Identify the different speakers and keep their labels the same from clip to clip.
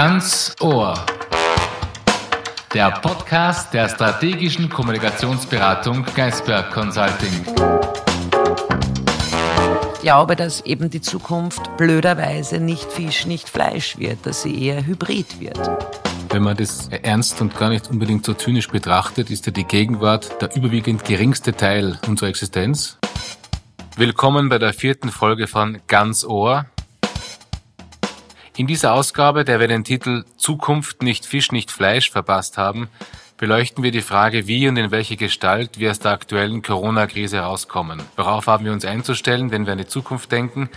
Speaker 1: Ganz Ohr. Der Podcast der strategischen Kommunikationsberatung Geisberg Consulting.
Speaker 2: Ich glaube, dass eben die Zukunft blöderweise nicht Fisch, nicht Fleisch wird, dass sie eher Hybrid wird.
Speaker 3: Wenn man das ernst und gar nicht unbedingt so zynisch betrachtet, ist ja die Gegenwart der überwiegend geringste Teil unserer Existenz. Willkommen bei der vierten Folge von Ganz Ohr. In dieser Ausgabe, der wir den Titel Zukunft nicht Fisch, nicht Fleisch verpasst haben, beleuchten wir die Frage, wie und in welche Gestalt wir aus der aktuellen Corona-Krise herauskommen. Worauf haben wir uns einzustellen, wenn wir an die Zukunft denken,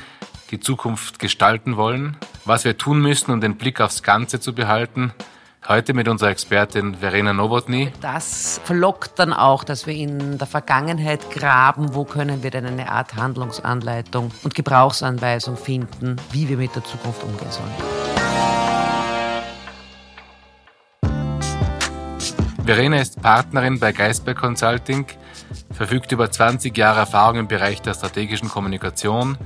Speaker 3: die Zukunft gestalten wollen, was wir tun müssen, um den Blick aufs Ganze zu behalten Heute mit unserer Expertin Verena Nowotny.
Speaker 2: Das verlockt dann auch, dass wir in der Vergangenheit graben, wo können wir denn eine Art Handlungsanleitung und Gebrauchsanweisung finden, wie wir mit der Zukunft umgehen sollen.
Speaker 3: Verena ist Partnerin bei Geisberg Consulting, verfügt über 20 Jahre Erfahrung im Bereich der strategischen Kommunikation.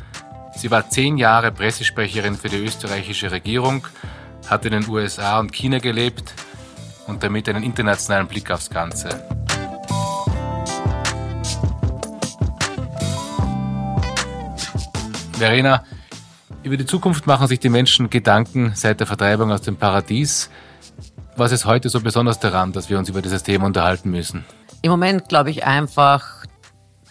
Speaker 3: Sie war zehn Jahre Pressesprecherin für die österreichische Regierung hat in den USA und China gelebt und damit einen internationalen Blick aufs Ganze. Verena, über die Zukunft machen sich die Menschen Gedanken seit der Vertreibung aus dem Paradies. Was ist heute so besonders daran, dass wir uns über dieses Thema unterhalten müssen?
Speaker 2: Im Moment glaube ich einfach,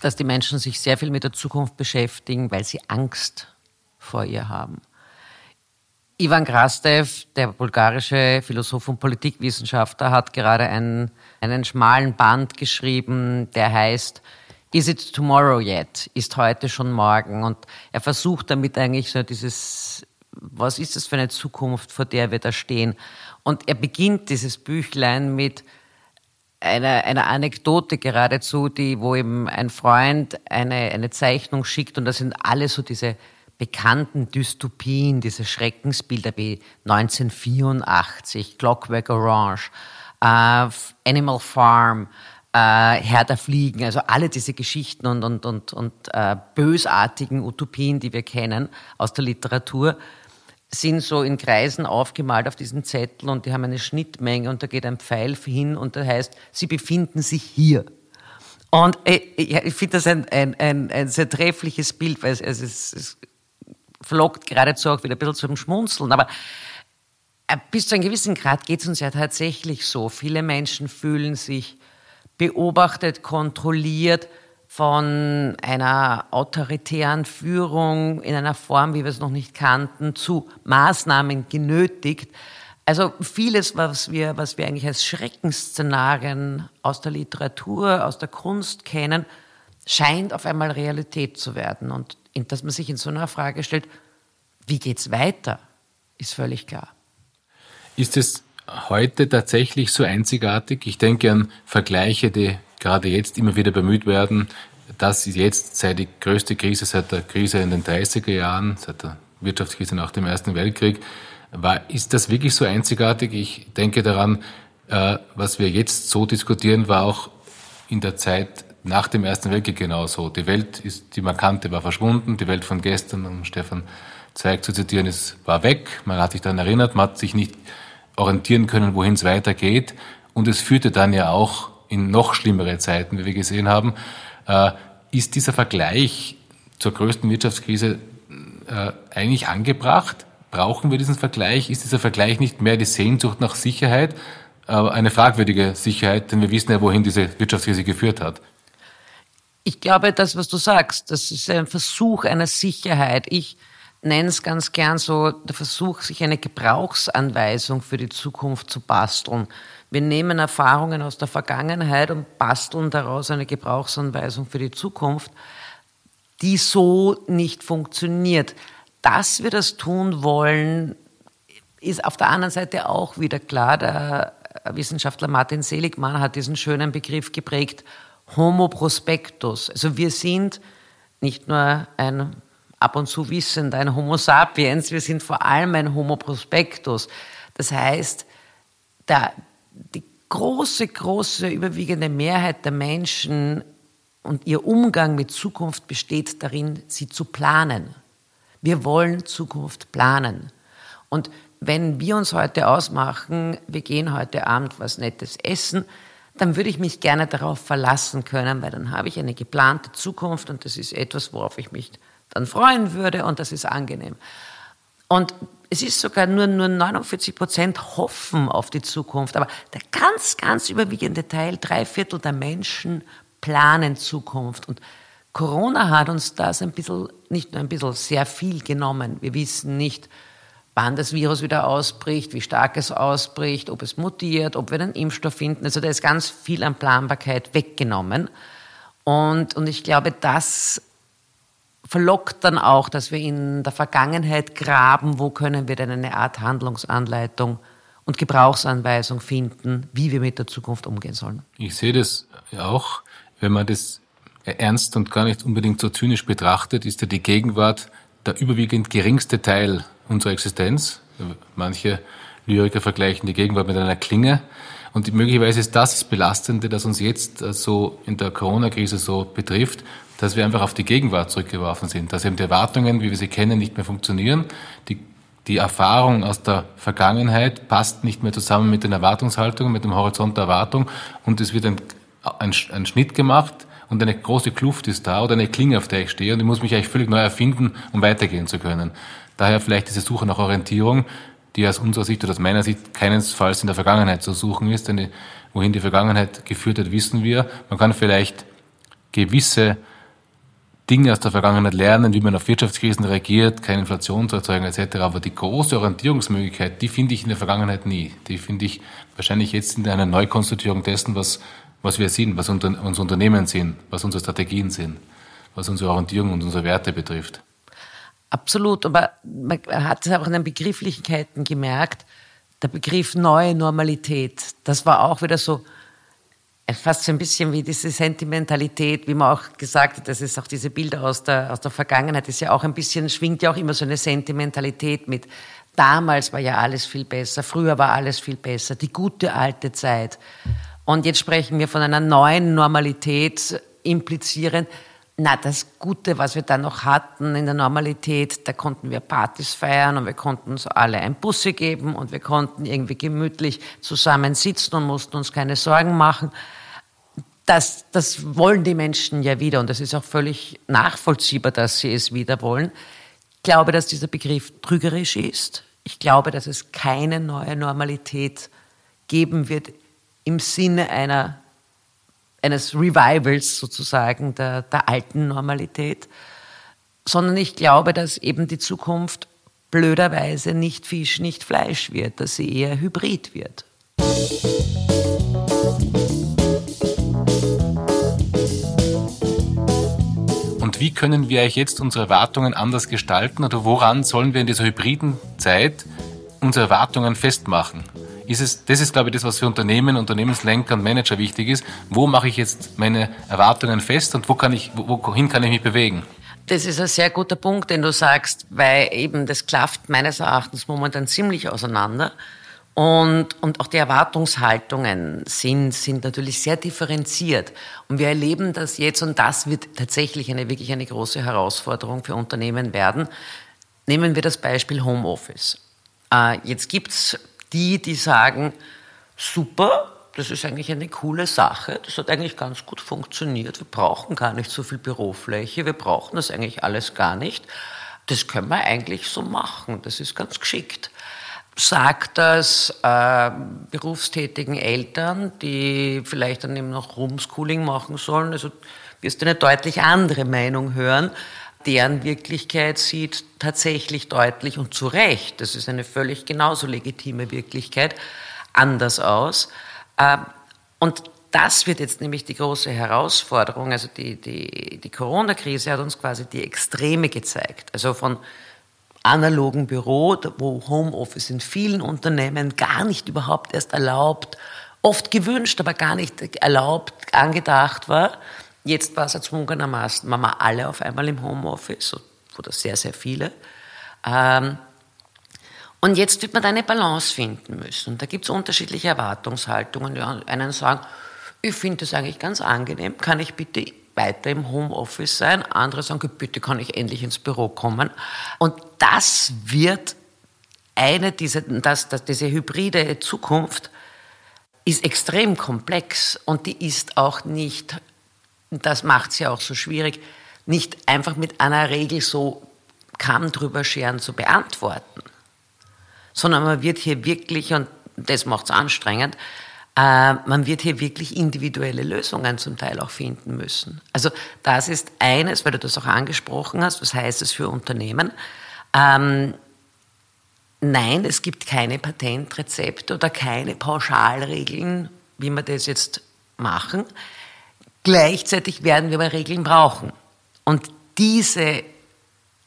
Speaker 2: dass die Menschen sich sehr viel mit der Zukunft beschäftigen, weil sie Angst vor ihr haben. Ivan Krastev, der bulgarische Philosoph und Politikwissenschaftler, hat gerade einen, einen schmalen Band geschrieben, der heißt Is it tomorrow yet? Ist heute schon morgen? Und er versucht damit eigentlich so dieses, was ist das für eine Zukunft, vor der wir da stehen? Und er beginnt dieses Büchlein mit einer, einer Anekdote geradezu, die, wo ihm ein Freund eine, eine Zeichnung schickt und das sind alle so diese bekannten Dystopien, diese Schreckensbilder wie 1984, Clockwork Orange, äh, Animal Farm, äh, Herr der Fliegen, also alle diese Geschichten und, und, und, und äh, bösartigen Utopien, die wir kennen aus der Literatur, sind so in Kreisen aufgemalt auf diesen Zettel und die haben eine Schnittmenge und da geht ein Pfeil hin und da heißt, sie befinden sich hier. Und äh, ich finde das ein, ein, ein, ein sehr treffliches Bild, weil es, es, es flockt geradezu auch wieder ein bisschen zum Schmunzeln. Aber äh, bis zu einem gewissen Grad geht es uns ja tatsächlich so. Viele Menschen fühlen sich beobachtet, kontrolliert von einer autoritären Führung in einer Form, wie wir es noch nicht kannten, zu Maßnahmen genötigt. Also vieles, was wir, was wir eigentlich als Schreckensszenarien aus der Literatur, aus der Kunst kennen, scheint auf einmal Realität zu werden. Und dass man sich in so einer Frage stellt, wie geht's weiter, ist völlig klar.
Speaker 3: Ist es heute tatsächlich so einzigartig? Ich denke an Vergleiche, die gerade jetzt immer wieder bemüht werden. Das jetzt sei die größte Krise seit der Krise in den 30er Jahren, seit der Wirtschaftskrise nach dem Ersten Weltkrieg. War, ist das wirklich so einzigartig? Ich denke daran, äh, was wir jetzt so diskutieren, war auch in der Zeit nach dem Ersten Weltkrieg genauso. Die Welt ist, die markante war verschwunden, die Welt von gestern, um Stefan Zweig zu zitieren, ist, war weg. Man hat sich daran erinnert, man hat sich nicht orientieren können, wohin es weitergeht. Und es führte dann ja auch in noch schlimmere Zeiten, wie wir gesehen haben. Äh, ist dieser Vergleich zur größten Wirtschaftskrise äh, eigentlich angebracht? Brauchen wir diesen Vergleich? Ist dieser Vergleich nicht mehr die Sehnsucht nach Sicherheit? aber eine fragwürdige Sicherheit, denn wir wissen ja, wohin diese Wirtschaftskrise geführt hat.
Speaker 2: Ich glaube, das, was du sagst, das ist ein Versuch einer Sicherheit. Ich nenne es ganz gern so der Versuch, sich eine Gebrauchsanweisung für die Zukunft zu basteln. Wir nehmen Erfahrungen aus der Vergangenheit und basteln daraus eine Gebrauchsanweisung für die Zukunft, die so nicht funktioniert. Dass wir das tun wollen, ist auf der anderen Seite auch wieder klar. Der Wissenschaftler Martin Seligmann hat diesen schönen Begriff geprägt, Homo prospectus. Also wir sind nicht nur ein ab und zu wissend, ein Homo sapiens, wir sind vor allem ein Homo prospectus. Das heißt, der, die große, große, überwiegende Mehrheit der Menschen und ihr Umgang mit Zukunft besteht darin, sie zu planen. Wir wollen Zukunft planen. Und wenn wir uns heute ausmachen, wir gehen heute Abend was Nettes essen, dann würde ich mich gerne darauf verlassen können, weil dann habe ich eine geplante Zukunft und das ist etwas, worauf ich mich dann freuen würde und das ist angenehm. Und es ist sogar nur, nur 49 Prozent hoffen auf die Zukunft, aber der ganz, ganz überwiegende Teil, drei Viertel der Menschen planen Zukunft. Und Corona hat uns das ein bisschen, nicht nur ein bisschen, sehr viel genommen. Wir wissen nicht, wann das Virus wieder ausbricht, wie stark es ausbricht, ob es mutiert, ob wir einen Impfstoff finden. Also da ist ganz viel an Planbarkeit weggenommen. Und, und ich glaube, das verlockt dann auch, dass wir in der Vergangenheit graben, wo können wir denn eine Art Handlungsanleitung und Gebrauchsanweisung finden, wie wir mit der Zukunft umgehen sollen.
Speaker 3: Ich sehe das auch, wenn man das ernst und gar nicht unbedingt so zynisch betrachtet, ist ja die Gegenwart der überwiegend geringste Teil unserer Existenz. Manche Lyriker vergleichen die Gegenwart mit einer Klinge. Und möglicherweise ist das das Belastende, das uns jetzt äh, so in der Corona-Krise so betrifft, dass wir einfach auf die Gegenwart zurückgeworfen sind, dass eben die Erwartungen, wie wir sie kennen, nicht mehr funktionieren. Die, die Erfahrung aus der Vergangenheit passt nicht mehr zusammen mit den Erwartungshaltungen, mit dem Horizont der Erwartung und es wird ein, ein, ein Schnitt gemacht und eine große Kluft ist da oder eine Klinge, auf der ich stehe und ich muss mich eigentlich völlig neu erfinden, um weitergehen zu können. Daher vielleicht diese Suche nach Orientierung, die aus unserer Sicht oder aus meiner Sicht keinesfalls in der Vergangenheit zu suchen ist, denn wohin die Vergangenheit geführt hat, wissen wir. Man kann vielleicht gewisse Dinge aus der Vergangenheit lernen, wie man auf Wirtschaftskrisen reagiert, keine Inflation zu erzeugen etc. Aber die große Orientierungsmöglichkeit, die finde ich in der Vergangenheit nie. Die finde ich wahrscheinlich jetzt in einer Neukonstituierung dessen, was, was wir sind, was unser, unsere Unternehmen sind, was unsere Strategien sind, was unsere Orientierung und unsere Werte betrifft.
Speaker 2: Absolut, aber man hat es auch in den Begrifflichkeiten gemerkt, der Begriff neue Normalität, das war auch wieder so, fast so ein bisschen wie diese Sentimentalität, wie man auch gesagt hat, das ist auch diese Bilder aus der, aus der Vergangenheit, ist ja auch ein bisschen, schwingt ja auch immer so eine Sentimentalität mit. Damals war ja alles viel besser, früher war alles viel besser, die gute alte Zeit. Und jetzt sprechen wir von einer neuen Normalität, implizieren, na, das Gute, was wir dann noch hatten in der Normalität, da konnten wir Partys feiern und wir konnten uns alle ein Busse geben und wir konnten irgendwie gemütlich zusammen sitzen und mussten uns keine Sorgen machen. Das, das wollen die Menschen ja wieder und das ist auch völlig nachvollziehbar, dass sie es wieder wollen. Ich glaube, dass dieser Begriff trügerisch ist. Ich glaube, dass es keine neue Normalität geben wird im Sinne einer eines Revivals sozusagen der, der alten Normalität, sondern ich glaube, dass eben die Zukunft blöderweise nicht Fisch, nicht Fleisch wird, dass sie eher Hybrid wird.
Speaker 3: Und wie können wir eigentlich jetzt unsere Erwartungen anders gestalten oder woran sollen wir in dieser hybriden Zeit unsere Erwartungen festmachen? Ist es, das ist, glaube ich, das, was für Unternehmen, Unternehmenslenker und Manager wichtig ist. Wo mache ich jetzt meine Erwartungen fest und wo kann ich, wohin kann ich mich bewegen?
Speaker 2: Das ist ein sehr guter Punkt, den du sagst, weil eben das klafft meines Erachtens momentan ziemlich auseinander. Und, und auch die Erwartungshaltungen sind, sind natürlich sehr differenziert. Und wir erleben das jetzt, und das wird tatsächlich eine wirklich eine große Herausforderung für Unternehmen werden. Nehmen wir das Beispiel Homeoffice. Äh, jetzt gibt's die, die sagen, super, das ist eigentlich eine coole Sache, das hat eigentlich ganz gut funktioniert, wir brauchen gar nicht so viel Bürofläche, wir brauchen das eigentlich alles gar nicht. Das können wir eigentlich so machen, das ist ganz geschickt. Sagt das äh, berufstätigen Eltern, die vielleicht dann eben noch Homeschooling machen sollen, also wirst du eine deutlich andere Meinung hören, deren Wirklichkeit sieht tatsächlich deutlich und zu Recht, das ist eine völlig genauso legitime Wirklichkeit, anders aus. Ähm, und das wird jetzt nämlich die große Herausforderung. Also die, die, die Corona-Krise hat uns quasi die Extreme gezeigt. Also von analogen Büro, wo Homeoffice in vielen Unternehmen gar nicht überhaupt erst erlaubt, oft gewünscht, aber gar nicht erlaubt, angedacht war, Jetzt war es erzwungenermaßen, waren wir alle auf einmal im Homeoffice, oder sehr, sehr viele. Ähm, und jetzt wird man da eine Balance finden müssen. Da gibt es unterschiedliche Erwartungshaltungen. Die einen sagen, ich finde das eigentlich ganz angenehm, kann ich bitte weiter im Homeoffice sein? Andere sagen, bitte kann ich endlich ins Büro kommen. Und das wird eine diese, das, das, diese hybride Zukunft ist extrem komplex und die ist auch nicht, das macht es ja auch so schwierig, nicht einfach mit einer Regel so Kamm drüber scheren zu beantworten, sondern man wird hier wirklich, und das macht es anstrengend, äh, man wird hier wirklich individuelle Lösungen zum Teil auch finden müssen. Also das ist eines, weil du das auch angesprochen hast, was heißt es für Unternehmen? Ähm, nein, es gibt keine Patentrezepte oder keine Pauschalregeln, wie wir das jetzt machen. Gleichzeitig werden wir aber Regeln brauchen. Und diese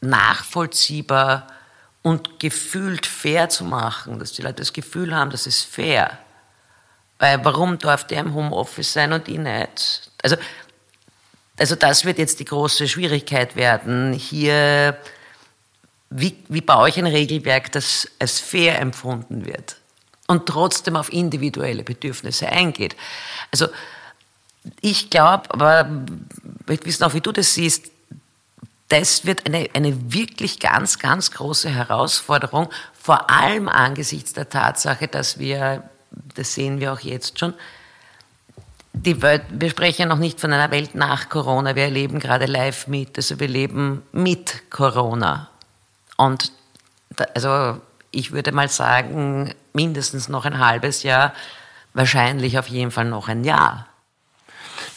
Speaker 2: nachvollziehbar und gefühlt fair zu machen, dass die Leute das Gefühl haben, das ist fair. Weil warum darf der im Homeoffice sein und ich nicht? Also, also das wird jetzt die große Schwierigkeit werden. Hier, wie, wie baue ich ein Regelwerk, das als fair empfunden wird und trotzdem auf individuelle Bedürfnisse eingeht? Also ich glaube, aber ich wissen auch, wie du das siehst, das wird eine, eine wirklich ganz, ganz große Herausforderung, vor allem angesichts der Tatsache, dass wir, das sehen wir auch jetzt schon, die Welt, wir sprechen ja noch nicht von einer Welt nach Corona, wir erleben gerade live mit, also wir leben mit Corona. Und da, also ich würde mal sagen, mindestens noch ein halbes Jahr, wahrscheinlich auf jeden Fall noch ein Jahr.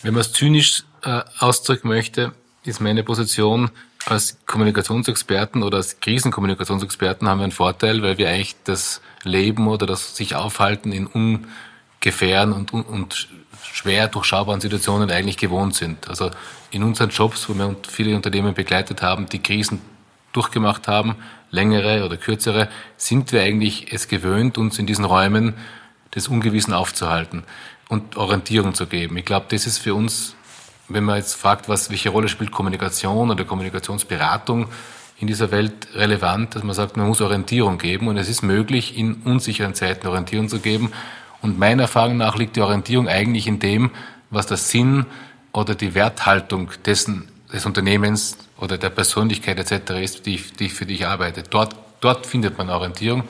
Speaker 3: Wenn man es zynisch äh, ausdrücken möchte, ist meine Position als Kommunikationsexperten oder als Krisenkommunikationsexperten haben wir einen Vorteil, weil wir eigentlich das Leben oder das sich aufhalten in ungefähren und, und schwer durchschaubaren Situationen eigentlich gewohnt sind. Also in unseren Jobs, wo wir viele Unternehmen begleitet haben, die Krisen durchgemacht haben, längere oder kürzere, sind wir eigentlich es gewöhnt, uns in diesen Räumen des Ungewissen aufzuhalten und Orientierung zu geben. Ich glaube, das ist für uns wenn man jetzt fragt, was, welche Rolle spielt Kommunikation oder Kommunikationsberatung in dieser Welt relevant, dass man sagt, man muss Orientierung geben und es ist möglich, in unsicheren Zeiten Orientierung zu geben. Und meiner Erfahrung nach liegt die Orientierung eigentlich in dem, was der Sinn oder die Werthaltung dessen, des Unternehmens oder der Persönlichkeit etc. ist, die, für die ich arbeite. Dort, dort findet man Orientierung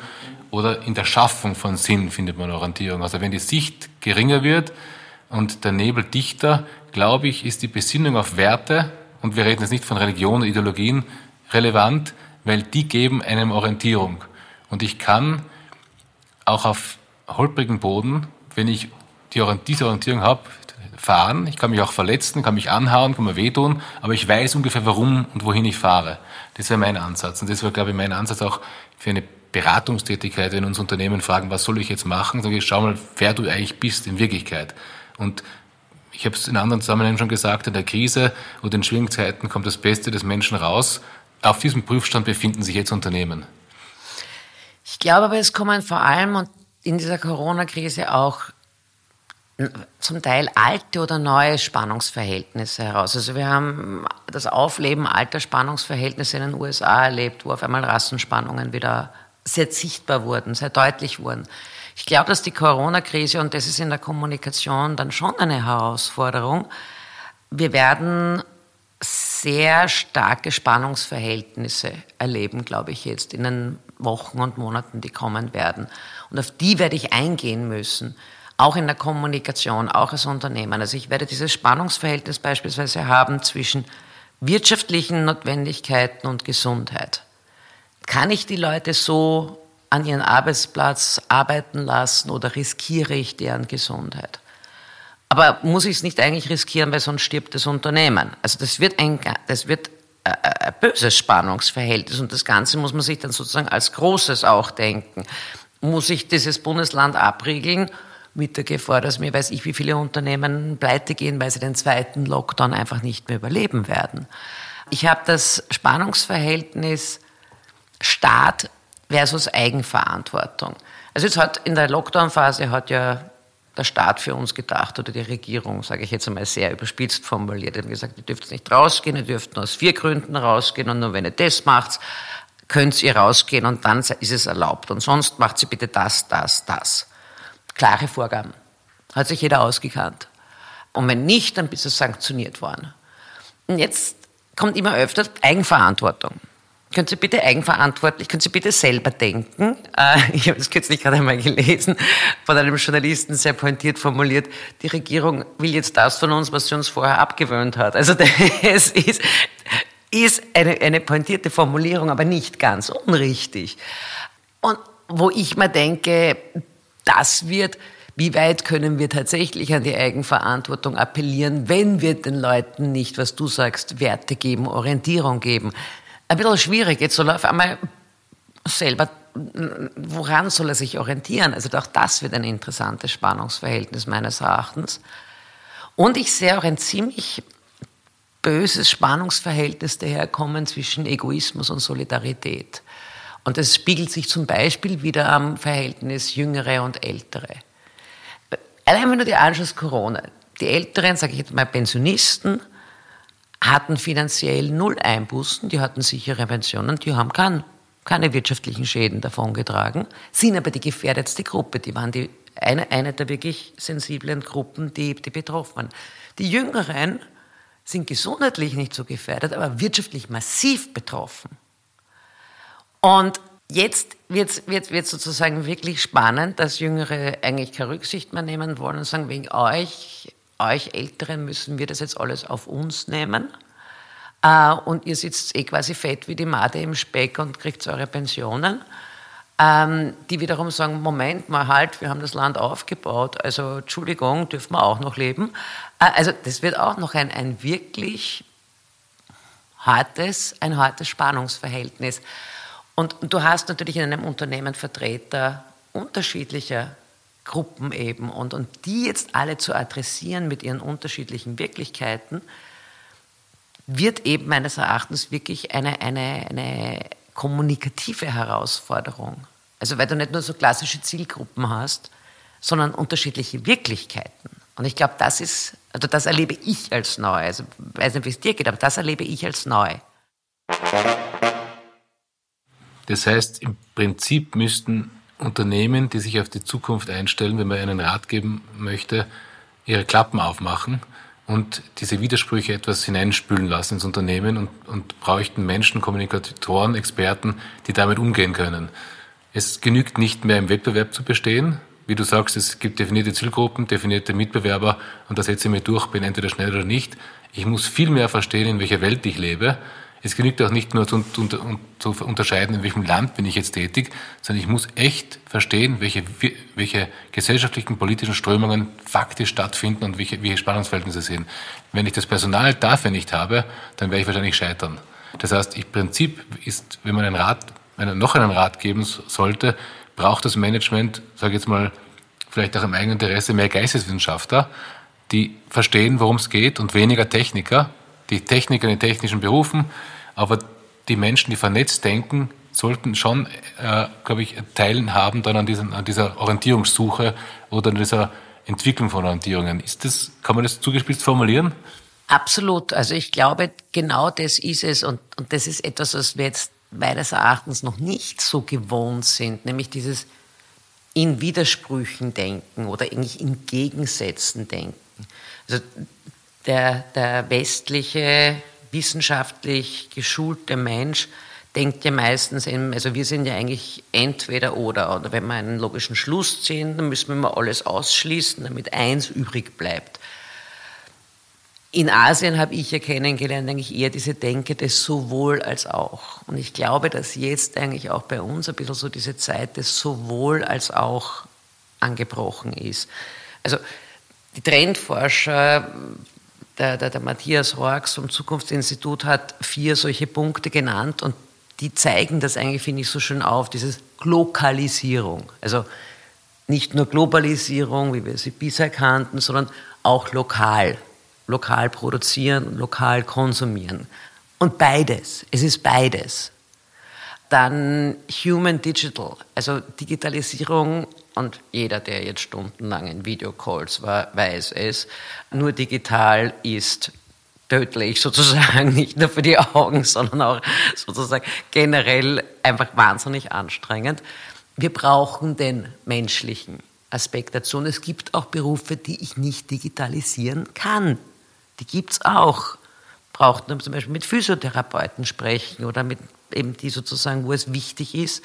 Speaker 3: oder in der Schaffung von Sinn findet man Orientierung. Also wenn die Sicht geringer wird und der Nebel dichter, glaube ich, ist die Besinnung auf Werte, und wir reden jetzt nicht von Religion und Ideologien, relevant, weil die geben einem Orientierung. Und ich kann auch auf holprigen Boden, wenn ich die, diese Orientierung habe, fahren. Ich kann mich auch verletzen, kann mich anhauen, kann mir wehtun, aber ich weiß ungefähr, warum und wohin ich fahre. Das wäre mein Ansatz. Und das wäre, glaube ich, mein Ansatz auch für eine Beratungstätigkeit, wenn uns Unternehmen fragen, was soll ich jetzt machen, sage ich, schau mal, wer du eigentlich bist in Wirklichkeit. Und ich habe es in anderen Zusammenhängen schon gesagt, in der Krise oder in schwierigen Zeiten kommt das Beste des Menschen raus. Auf diesem Prüfstand befinden sich jetzt Unternehmen.
Speaker 2: Ich glaube aber, es kommen vor allem in dieser Corona-Krise auch zum Teil alte oder neue Spannungsverhältnisse heraus. Also wir haben das Aufleben alter Spannungsverhältnisse in den USA erlebt, wo auf einmal Rassenspannungen wieder sehr sichtbar wurden, sehr deutlich wurden. Ich glaube, dass die Corona-Krise, und das ist in der Kommunikation dann schon eine Herausforderung, wir werden sehr starke Spannungsverhältnisse erleben, glaube ich, jetzt in den Wochen und Monaten, die kommen werden. Und auf die werde ich eingehen müssen, auch in der Kommunikation, auch als Unternehmen. Also ich werde dieses Spannungsverhältnis beispielsweise haben zwischen wirtschaftlichen Notwendigkeiten und Gesundheit. Kann ich die Leute so an ihren Arbeitsplatz arbeiten lassen oder riskiere ich deren Gesundheit? Aber muss ich es nicht eigentlich riskieren, weil sonst stirbt das Unternehmen? Also das wird ein, das wird ein böses Spannungsverhältnis und das Ganze muss man sich dann sozusagen als Großes auch denken. Muss ich dieses Bundesland abriegeln mit der Gefahr, dass mir weiß ich, wie viele Unternehmen pleite gehen, weil sie den zweiten Lockdown einfach nicht mehr überleben werden? Ich habe das Spannungsverhältnis Staat versus Eigenverantwortung. Also jetzt hat in der Lockdown-Phase hat ja der Staat für uns gedacht oder die Regierung, sage ich jetzt einmal sehr überspitzt formuliert, die haben gesagt, ihr dürft nicht rausgehen, ihr dürft nur aus vier Gründen rausgehen und nur wenn ihr das macht, könnt ihr rausgehen und dann ist es erlaubt. Und sonst macht sie bitte das, das, das. Klare Vorgaben. Hat sich jeder ausgekannt. Und wenn nicht, dann bist du sanktioniert worden. Und jetzt kommt immer öfter Eigenverantwortung. Können Sie bitte eigenverantwortlich, können Sie bitte selber denken? Äh, ich habe das kürzlich gerade einmal gelesen, von einem Journalisten sehr pointiert formuliert, die Regierung will jetzt das von uns, was sie uns vorher abgewöhnt hat. Also es ist, ist eine, eine pointierte Formulierung, aber nicht ganz unrichtig. Und wo ich mir denke, das wird, wie weit können wir tatsächlich an die Eigenverantwortung appellieren, wenn wir den Leuten nicht, was du sagst, Werte geben, Orientierung geben? Ein bisschen schwierig. Jetzt soll er auf einmal selber, woran soll er sich orientieren? Also auch das wird ein interessantes Spannungsverhältnis meines Erachtens. Und ich sehe auch ein ziemlich böses Spannungsverhältnis daherkommen zwischen Egoismus und Solidarität. Und das spiegelt sich zum Beispiel wieder am Verhältnis Jüngere und Ältere. Allein wenn du dir anschaust, Corona, die Älteren, sage ich jetzt mal Pensionisten, hatten finanziell null Einbußen, die hatten sichere Pensionen, die haben kein, keine wirtschaftlichen Schäden davongetragen, sind aber die gefährdetste Gruppe, die waren die, eine, eine der wirklich sensiblen Gruppen, die, die betroffen waren. Die Jüngeren sind gesundheitlich nicht so gefährdet, aber wirtschaftlich massiv betroffen. Und jetzt wird es sozusagen wirklich spannend, dass Jüngere eigentlich keine Rücksicht mehr nehmen wollen und sagen, wegen euch, euch Älteren müssen wir das jetzt alles auf uns nehmen. Uh, und ihr sitzt eh quasi fett wie die Made im Speck und kriegt eure Pensionen. Ähm, die wiederum sagen, Moment mal halt, wir haben das Land aufgebaut, also Entschuldigung, dürfen wir auch noch leben. Äh, also das wird auch noch ein, ein wirklich hartes, ein hartes Spannungsverhältnis. Und, du hast natürlich in einem Unternehmen Vertreter unterschiedlicher Gruppen eben und, und die jetzt alle zu adressieren mit ihren unterschiedlichen Wirklichkeiten, wird eben meines Erachtens wirklich eine, eine, eine kommunikative Herausforderung. Also weil du nicht nur so klassische Zielgruppen hast, sondern unterschiedliche Wirklichkeiten. Und ich glaube, das ist, also das erlebe ich als neu. Also ich weiß nicht, wie es dir geht, aber das erlebe ich als neu.
Speaker 3: Das heißt, im Prinzip müssten Unternehmen, die sich auf die Zukunft einstellen, wenn man einen Rat geben möchte, ihre Klappen aufmachen und diese Widersprüche etwas hineinspülen lassen ins Unternehmen und, und bräuchten Menschen, Kommunikatoren, Experten, die damit umgehen können. Es genügt nicht mehr im Wettbewerb zu bestehen. Wie du sagst, es gibt definierte Zielgruppen, definierte Mitbewerber und da setze ich mir durch, bin entweder schnell oder nicht. Ich muss viel mehr verstehen, in welcher Welt ich lebe es genügt auch nicht nur zu, zu, unterscheiden, in welchem Land bin ich jetzt tätig, sondern ich muss echt verstehen, welche, welche gesellschaftlichen, politischen Strömungen faktisch stattfinden und welche, welche Spannungsverhältnisse sind. Wenn ich das Personal dafür nicht habe, dann werde ich wahrscheinlich scheitern. Das heißt, im Prinzip ist, wenn man einen Rat, wenn man noch einen Rat geben sollte, braucht das Management, sage ich jetzt mal, vielleicht auch im eigenen Interesse mehr Geisteswissenschaftler, die verstehen, worum es geht und weniger Techniker, die Techniker in den technischen Berufen, aber die Menschen, die vernetzt denken, sollten schon, äh, glaube ich, Teilen haben dann an, diesen, an dieser Orientierungssuche oder an dieser Entwicklung von Orientierungen. Ist das, kann man das zugespitzt formulieren?
Speaker 2: Absolut. Also ich glaube, genau das ist es und, und das ist etwas, was wir jetzt meines Erachtens noch nicht so gewohnt sind, nämlich dieses in Widersprüchen denken oder eigentlich in Gegensätzen denken. Also der, der westliche, wissenschaftlich geschulte Mensch denkt ja meistens, eben, also wir sind ja eigentlich entweder oder, oder wenn wir einen logischen Schluss ziehen, dann müssen wir mal alles ausschließen, damit eins übrig bleibt. In Asien habe ich ja kennengelernt, eigentlich eher diese Denke des sowohl als auch. Und ich glaube, dass jetzt eigentlich auch bei uns ein bisschen so diese Zeit des sowohl als auch angebrochen ist. Also die Trendforscher der, der, der Matthias Horks vom Zukunftsinstitut hat vier solche Punkte genannt und die zeigen das eigentlich, finde ich, so schön auf, dieses Lokalisierung. Also nicht nur Globalisierung, wie wir sie bisher kannten, sondern auch lokal. Lokal produzieren, lokal konsumieren. Und beides. Es ist beides. Dann Human Digital, also Digitalisierung und jeder, der jetzt stundenlang in Videocalls war, weiß es. Nur digital ist tödlich sozusagen, nicht nur für die Augen, sondern auch sozusagen generell einfach wahnsinnig anstrengend. Wir brauchen den menschlichen Aspekt dazu. Und es gibt auch Berufe, die ich nicht digitalisieren kann. Die gibt es auch. Braucht man zum Beispiel mit Physiotherapeuten sprechen oder mit eben die sozusagen, wo es wichtig ist,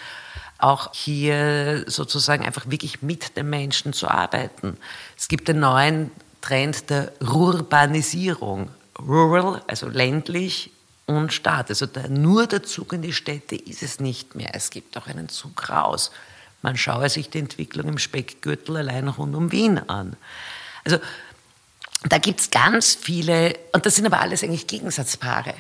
Speaker 2: auch hier sozusagen einfach wirklich mit den Menschen zu arbeiten. Es gibt den neuen Trend der Rurbanisierung. Rural, also ländlich und Stadt. Also der, nur der Zug in die Städte ist es nicht mehr. Es gibt auch einen Zug raus. Man schaue sich die Entwicklung im Speckgürtel allein rund um Wien an. Also da gibt es ganz viele, und das sind aber alles eigentlich Gegensatzpaare.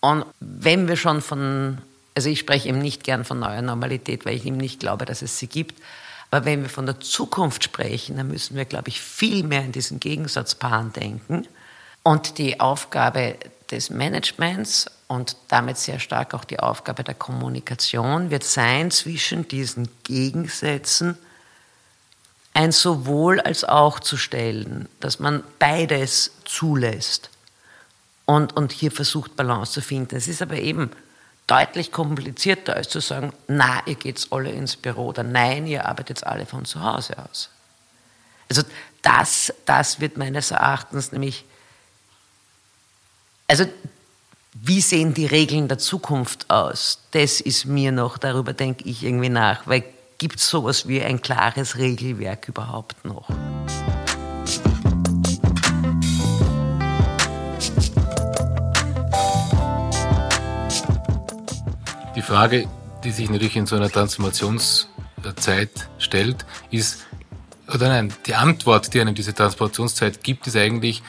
Speaker 2: Und wenn wir schon von, also ich spreche eben nicht gern von neuer Normalität, weil ich eben nicht glaube, dass es sie gibt, aber wenn wir von der Zukunft sprechen, dann müssen wir, glaube ich, viel mehr in diesen Gegensatzpaaren denken. Und die Aufgabe des Managements und damit sehr stark auch die Aufgabe der Kommunikation wird sein, zwischen diesen Gegensätzen ein sowohl als auch zu stellen, dass man beides zulässt und, und hier versucht, Balance zu finden. Es ist aber eben deutlich komplizierter, als zu sagen, na, ihr geht alle ins Büro oder nein, ihr arbeitet alle von zu Hause aus. Also das, das wird meines Erachtens nämlich, also wie sehen die Regeln der Zukunft aus? Das ist mir noch, darüber denke ich irgendwie nach, weil gibt es sowas wie ein klares Regelwerk überhaupt noch?
Speaker 3: Die Frage, die sich natürlich in so einer Transformationszeit stellt, ist, oder nein, die Antwort, die einem diese Transformationszeit gibt, ist eigentlich,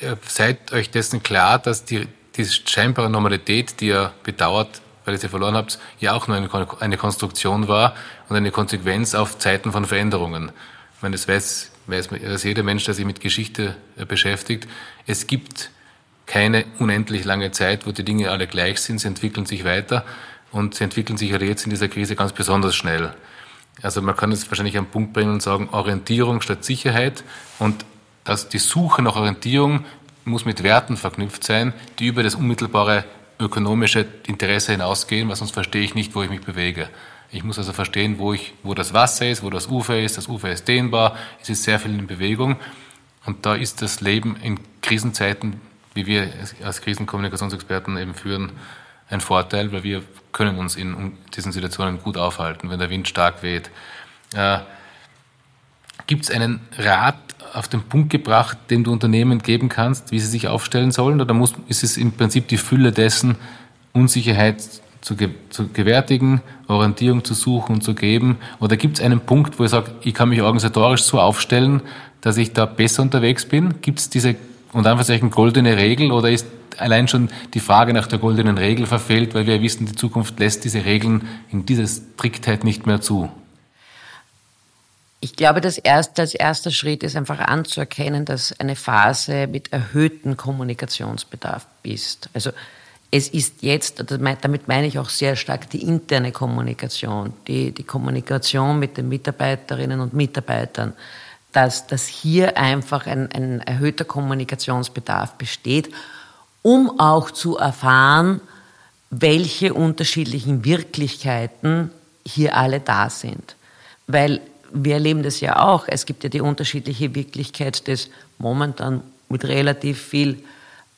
Speaker 3: äh, seid euch dessen klar, dass die diese scheinbare Normalität, die ihr bedauert, weil ihr sie verloren habt, ja auch nur eine, eine Konstruktion war und eine Konsequenz auf Zeiten von Veränderungen. Ich meine, das weiß, weiß, weiß jeder Mensch, der sich mit Geschichte äh, beschäftigt. Es gibt keine unendlich lange Zeit, wo die Dinge alle gleich sind. Sie entwickeln sich weiter und sie entwickeln sich jetzt in dieser Krise ganz besonders schnell. Also man kann es wahrscheinlich am Punkt bringen und sagen, Orientierung statt Sicherheit und dass die Suche nach Orientierung muss mit Werten verknüpft sein, die über das unmittelbare ökonomische Interesse hinausgehen, weil sonst verstehe ich nicht, wo ich mich bewege. Ich muss also verstehen, wo, ich, wo das Wasser ist, wo das Ufer ist. Das Ufer ist dehnbar, es ist sehr viel in Bewegung. Und da ist das Leben in Krisenzeiten, wie wir als Krisenkommunikationsexperten eben führen, ein Vorteil, weil wir können uns in diesen Situationen gut aufhalten, wenn der Wind stark weht. Äh, Gibt es einen Rat auf den Punkt gebracht, den du Unternehmen geben kannst, wie sie sich aufstellen sollen? Oder muss, ist es im Prinzip die Fülle dessen, Unsicherheit zu, ge zu gewärtigen, Orientierung zu suchen und zu geben? Oder gibt es einen Punkt, wo ich sage, ich kann mich organisatorisch so aufstellen, dass ich da besser unterwegs bin? Gibt es diese und einfach eine goldene Regel oder ist allein schon die Frage nach der goldenen Regel verfehlt, weil wir wissen, die Zukunft lässt diese Regeln in dieser Striktheit nicht mehr zu?
Speaker 2: Ich glaube, das erste, als erster Schritt ist einfach anzuerkennen, dass eine Phase mit erhöhtem Kommunikationsbedarf ist. Also es ist jetzt, damit meine ich auch sehr stark die interne Kommunikation, die, die Kommunikation mit den Mitarbeiterinnen und Mitarbeitern, dass, dass hier einfach ein, ein erhöhter Kommunikationsbedarf besteht, um auch zu erfahren, welche unterschiedlichen Wirklichkeiten hier alle da sind. Weil wir erleben das ja auch. Es gibt ja die unterschiedliche Wirklichkeit des momentan mit relativ viel,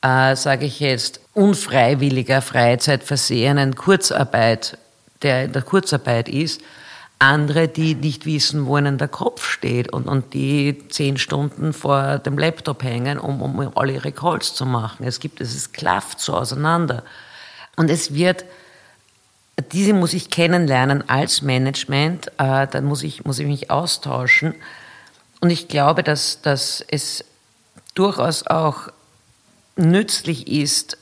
Speaker 2: äh, sage ich jetzt, unfreiwilliger Freizeit versehenen Kurzarbeit, der in der Kurzarbeit ist. Andere, die nicht wissen, wo ihnen der Kopf steht und, und die zehn Stunden vor dem Laptop hängen, um, um alle ihre Calls zu machen. Es gibt, es klafft so auseinander. Und es wird diese muss ich kennenlernen als Management, äh, dann muss ich, muss ich mich austauschen. Und ich glaube, dass, dass es durchaus auch nützlich ist,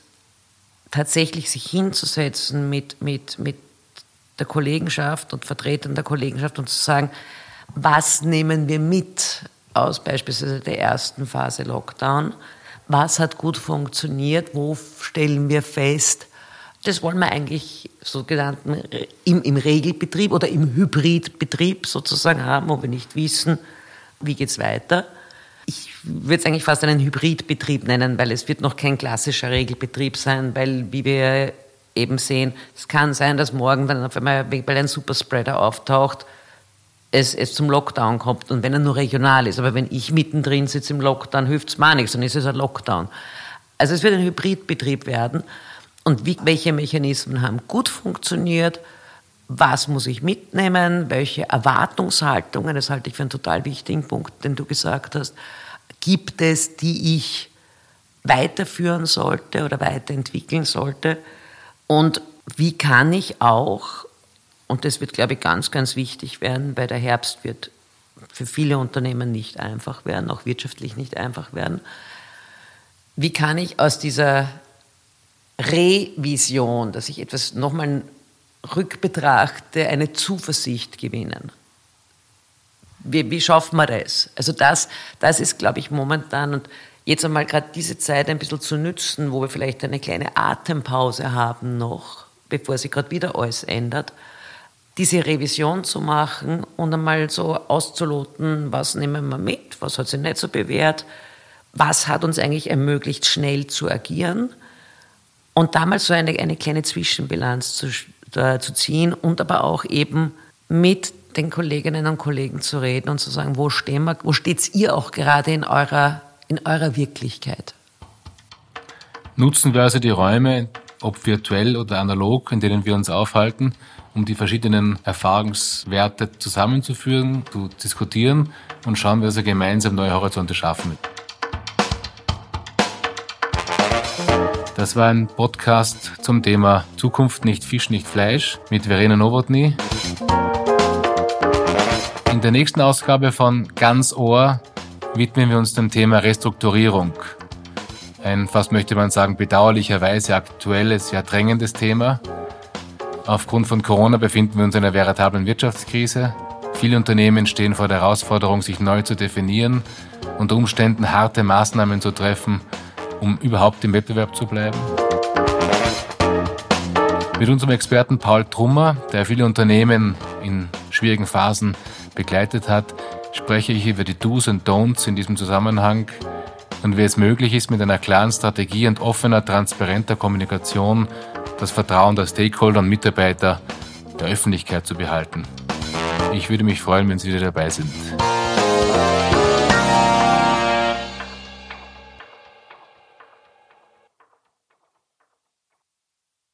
Speaker 2: tatsächlich sich hinzusetzen mit, mit, mit der Kollegenschaft und Vertretern der Kollegenschaft und zu sagen, was nehmen wir mit aus beispielsweise der ersten Phase Lockdown? Was hat gut funktioniert? Wo stellen wir fest, das wollen wir eigentlich sogenannten im, im Regelbetrieb oder im Hybridbetrieb sozusagen haben, wo wir nicht wissen, wie geht es weiter. Ich würde es eigentlich fast einen Hybridbetrieb nennen, weil es wird noch kein klassischer Regelbetrieb sein, weil wie wir eben sehen, es kann sein, dass morgen dann auf einmal, weil ein Superspreader auftaucht, es, es zum Lockdown kommt und wenn er nur regional ist. Aber wenn ich mittendrin sitze im Lockdown, hilft es mir nichts, dann ist es ein Lockdown. Also es wird ein Hybridbetrieb werden und wie, welche Mechanismen haben gut funktioniert, was muss ich mitnehmen, welche Erwartungshaltungen, das halte ich für einen total wichtigen Punkt, den du gesagt hast, gibt es, die ich weiterführen sollte oder weiterentwickeln sollte und wie kann ich auch, und das wird, glaube ich, ganz, ganz wichtig werden, weil der Herbst wird für viele Unternehmen nicht einfach werden, auch wirtschaftlich nicht einfach werden, wie kann ich aus dieser Revision, dass ich etwas nochmal rückbetrachte, eine Zuversicht gewinnen. Wie, wie schaffen wir das? Also das, das ist, glaube ich, momentan und jetzt einmal gerade diese Zeit ein bisschen zu nützen, wo wir vielleicht eine kleine Atempause haben noch, bevor sich gerade wieder alles ändert, diese Revision zu machen und einmal so auszuloten, was nehmen wir mit, was hat sich nicht so bewährt, was hat uns eigentlich ermöglicht, schnell zu agieren und damals so eine, eine kleine Zwischenbilanz zu, äh, zu ziehen und aber auch eben mit den Kolleginnen und Kollegen zu reden und zu sagen, wo wo steht ihr auch gerade in eurer, in eurer Wirklichkeit?
Speaker 3: Nutzen wir also die Räume, ob virtuell oder analog, in denen wir uns aufhalten, um die verschiedenen Erfahrungswerte zusammenzuführen, zu diskutieren und schauen wir also gemeinsam neue Horizonte schaffen. Das war ein Podcast zum Thema Zukunft nicht Fisch, nicht Fleisch mit Verena Nowotny. In der nächsten Ausgabe von Ganz Ohr widmen wir uns dem Thema Restrukturierung. Ein, fast möchte man sagen, bedauerlicherweise aktuelles, ja drängendes Thema. Aufgrund von Corona befinden wir uns in einer veritablen Wirtschaftskrise. Viele Unternehmen stehen vor der Herausforderung, sich neu zu definieren, unter Umständen harte Maßnahmen zu treffen, um überhaupt im Wettbewerb zu bleiben. Mit unserem Experten Paul Trummer, der viele Unternehmen in schwierigen Phasen begleitet hat, spreche ich über die Do's und Don'ts in diesem Zusammenhang und wie es möglich ist, mit einer klaren Strategie und offener, transparenter Kommunikation das Vertrauen der Stakeholder und Mitarbeiter der Öffentlichkeit zu behalten. Ich würde mich freuen, wenn Sie wieder dabei sind.